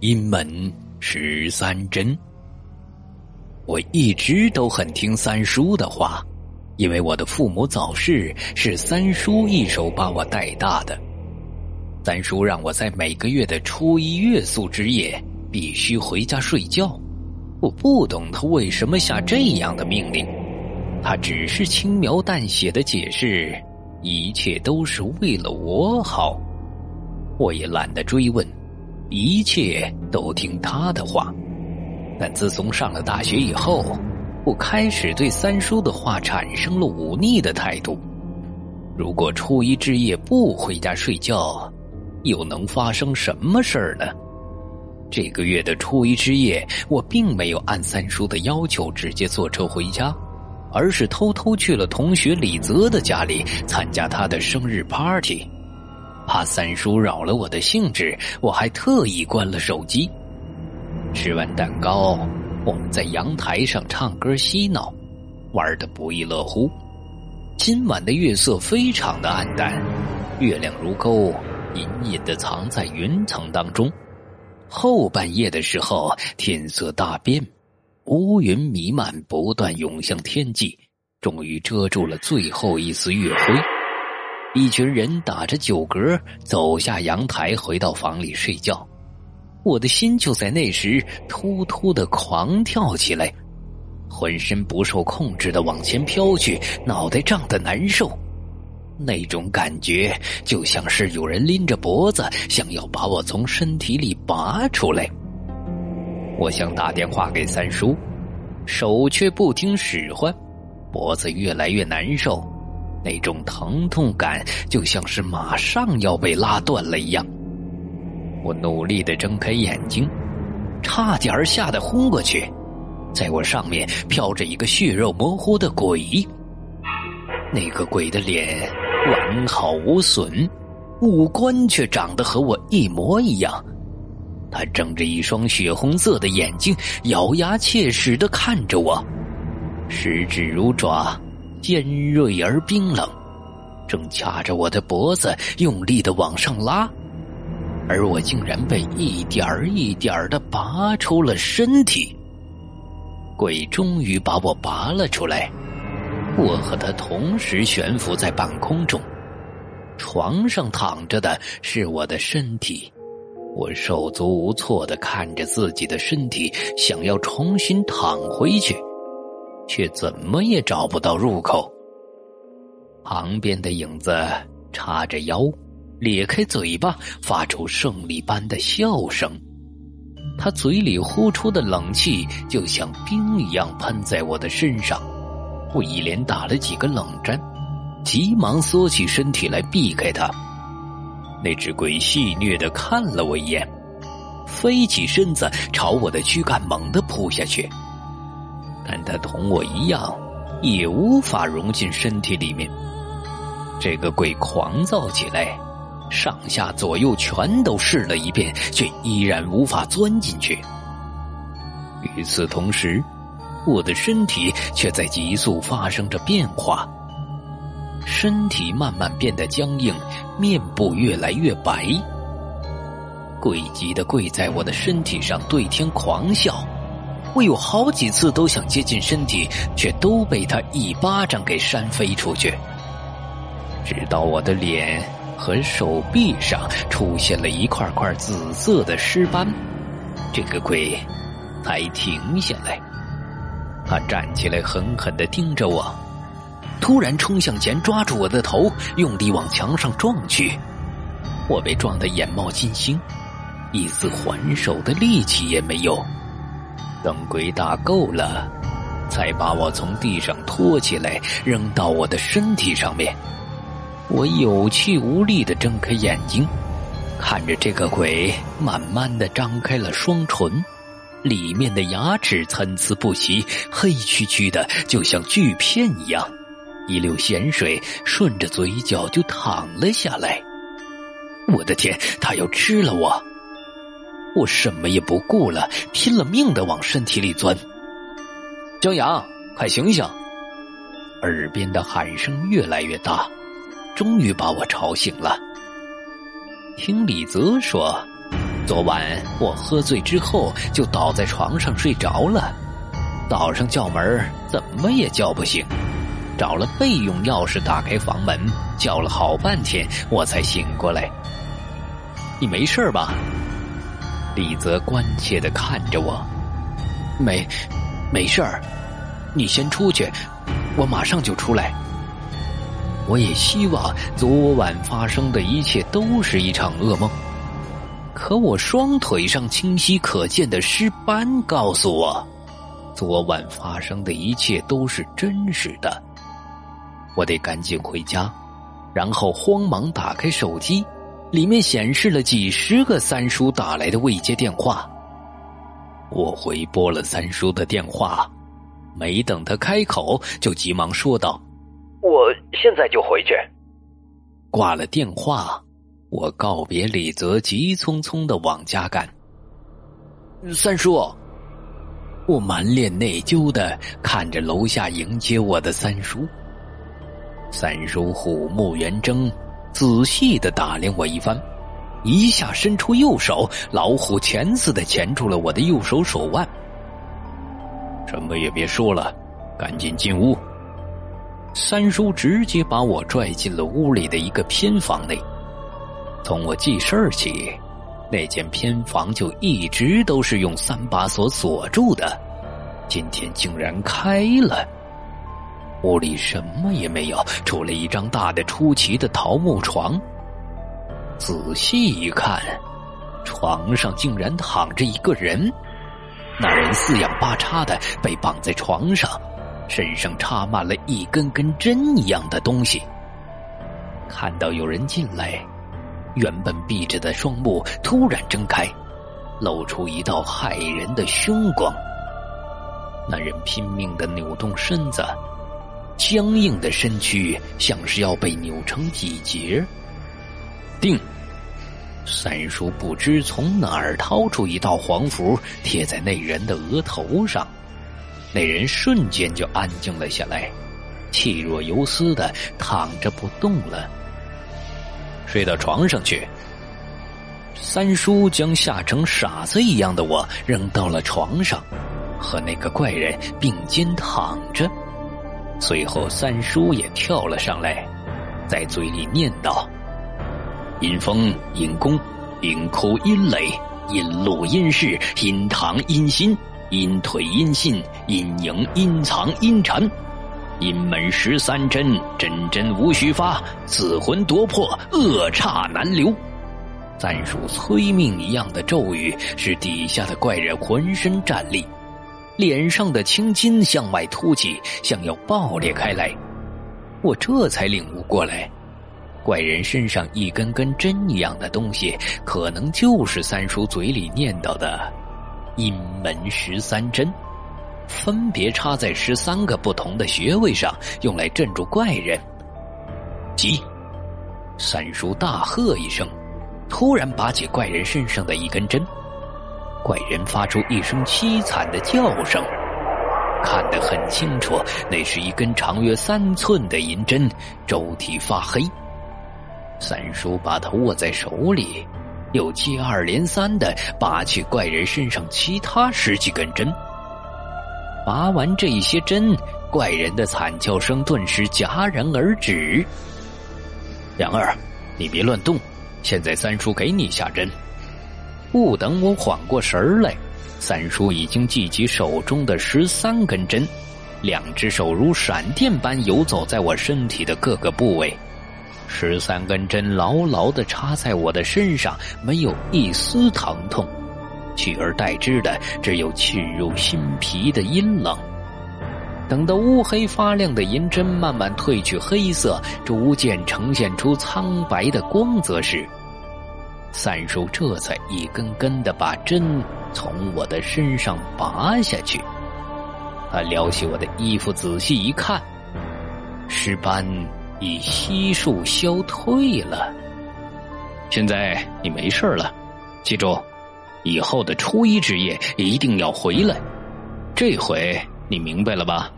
阴门十三针。我一直都很听三叔的话，因为我的父母早逝，是三叔一手把我带大的。三叔让我在每个月的初一月宿之夜必须回家睡觉。我不懂他为什么下这样的命令，他只是轻描淡写的解释，一切都是为了我好。我也懒得追问。一切都听他的话，但自从上了大学以后，我开始对三叔的话产生了忤逆的态度。如果初一之夜不回家睡觉，又能发生什么事儿呢？这个月的初一之夜，我并没有按三叔的要求直接坐车回家，而是偷偷去了同学李泽的家里参加他的生日 party。怕三叔扰了我的兴致，我还特意关了手机。吃完蛋糕，我们在阳台上唱歌嬉闹，玩得不亦乐乎。今晚的月色非常的暗淡，月亮如钩，隐隐的藏在云层当中。后半夜的时候，天色大变，乌云弥漫，不断涌向天际，终于遮住了最后一丝月辉。一群人打着酒嗝走下阳台，回到房里睡觉。我的心就在那时突突的狂跳起来，浑身不受控制的往前飘去，脑袋胀得难受。那种感觉就像是有人拎着脖子，想要把我从身体里拔出来。我想打电话给三叔，手却不听使唤，脖子越来越难受。那种疼痛感就像是马上要被拉断了一样。我努力的睁开眼睛，差点吓得昏过去。在我上面飘着一个血肉模糊的鬼，那个鬼的脸完好无损，五官却长得和我一模一样。他睁着一双血红色的眼睛，咬牙切齿的看着我，十指如爪。尖锐而冰冷，正掐着我的脖子，用力的往上拉，而我竟然被一点儿一点儿的拔出了身体。鬼终于把我拔了出来，我和他同时悬浮在半空中，床上躺着的是我的身体，我手足无措的看着自己的身体，想要重新躺回去。却怎么也找不到入口。旁边的影子叉着腰，咧开嘴巴，发出胜利般的笑声。他嘴里呼出的冷气就像冰一样喷在我的身上，我一连打了几个冷战，急忙缩起身体来避开他。那只鬼戏谑的看了我一眼，飞起身子朝我的躯干猛地扑下去。但他同我一样，也无法融进身体里面。这个鬼狂躁起来，上下左右全都试了一遍，却依然无法钻进去。与此同时，我的身体却在急速发生着变化，身体慢慢变得僵硬，面部越来越白。鬼急的跪在我的身体上，对天狂笑。我有好几次都想接近身体，却都被他一巴掌给扇飞出去。直到我的脸和手臂上出现了一块块紫色的尸斑，这个鬼才停下来。他站起来，狠狠的盯着我，突然冲向前，抓住我的头，用力往墙上撞去。我被撞得眼冒金星，一丝还手的力气也没有。等鬼打够了，才把我从地上拖起来，扔到我的身体上面。我有气无力的睁开眼睛，看着这个鬼慢慢的张开了双唇，里面的牙齿参差不齐，黑黢黢的，就像锯片一样。一溜咸水顺着嘴角就淌了下来。我的天，他要吃了我！我什么也不顾了，拼了命的往身体里钻。江阳，快醒醒！耳边的喊声越来越大，终于把我吵醒了。听李泽说，昨晚我喝醉之后就倒在床上睡着了，早上叫门怎么也叫不醒，找了备用钥匙打开房门，叫了好半天我才醒过来。你没事吧？李泽关切的看着我，没，没事儿。你先出去，我马上就出来。我也希望昨晚发生的一切都是一场噩梦，可我双腿上清晰可见的尸斑告诉我，昨晚发生的一切都是真实的。我得赶紧回家，然后慌忙打开手机，里面显示了几十个三叔打来的未接电话。我回拨了三叔的电话。没等他开口，就急忙说道：“我现在就回去。”挂了电话，我告别李泽，急匆匆的往家赶。三叔，我满脸内疚的看着楼下迎接我的三叔。三叔虎目圆睁，仔细的打量我一番，一下伸出右手，老虎钳似的钳住了我的右手手腕。什么也别说了，赶紧进屋。三叔直接把我拽进了屋里的一个偏房内。从我记事儿起，那间偏房就一直都是用三把锁锁住的，今天竟然开了。屋里什么也没有，除了一张大的出奇的桃木床。仔细一看，床上竟然躺着一个人。那人四仰八叉的被绑在床上，身上插满了一根根针一样的东西。看到有人进来，原本闭着的双目突然睁开，露出一道骇人的凶光。那人拼命的扭动身子，僵硬的身躯像是要被扭成几截。定。三叔不知从哪儿掏出一道黄符，贴在那人的额头上，那人瞬间就安静了下来，气若游丝的躺着不动了。睡到床上去。三叔将吓成傻子一样的我扔到了床上，和那个怪人并肩躺着。随后，三叔也跳了上来，在嘴里念道。阴风、阴宫、阴哭、阴雷、阴路、阴势、阴堂、阴心、阴腿、阴信、阴营、阴藏、阴禅，阴门十三针，针针无虚发，死魂夺魄，恶刹难留。三叔催命一样的咒语，使底下的怪人浑身战栗，脸上的青筋向外凸起，像要爆裂开来。我这才领悟过来。怪人身上一根根针一样的东西，可能就是三叔嘴里念叨的“阴门十三针”，分别插在十三个不同的穴位上，用来镇住怪人。急！三叔大喝一声，突然拔起怪人身上的一根针，怪人发出一声凄惨的叫声，看得很清楚，那是一根长约三寸的银针，周体发黑。三叔把它握在手里，又接二连三的拔去怪人身上其他十几根针。拔完这一些针，怪人的惨叫声顿时戛然而止。杨二，你别乱动，现在三叔给你下针。不等我缓过神来，三叔已经系起手中的十三根针，两只手如闪电般游走在我身体的各个部位。十三根针牢牢的插在我的身上，没有一丝疼痛，取而代之的只有沁入心脾的阴冷。等到乌黑发亮的银针慢慢褪去黑色，逐渐呈现出苍白的光泽时，三叔这才一根根的把针从我的身上拔下去。他撩起我的衣服，仔细一看，尸斑。已悉数消退了。现在你没事了，记住，以后的初一之夜一定要回来。这回你明白了吧？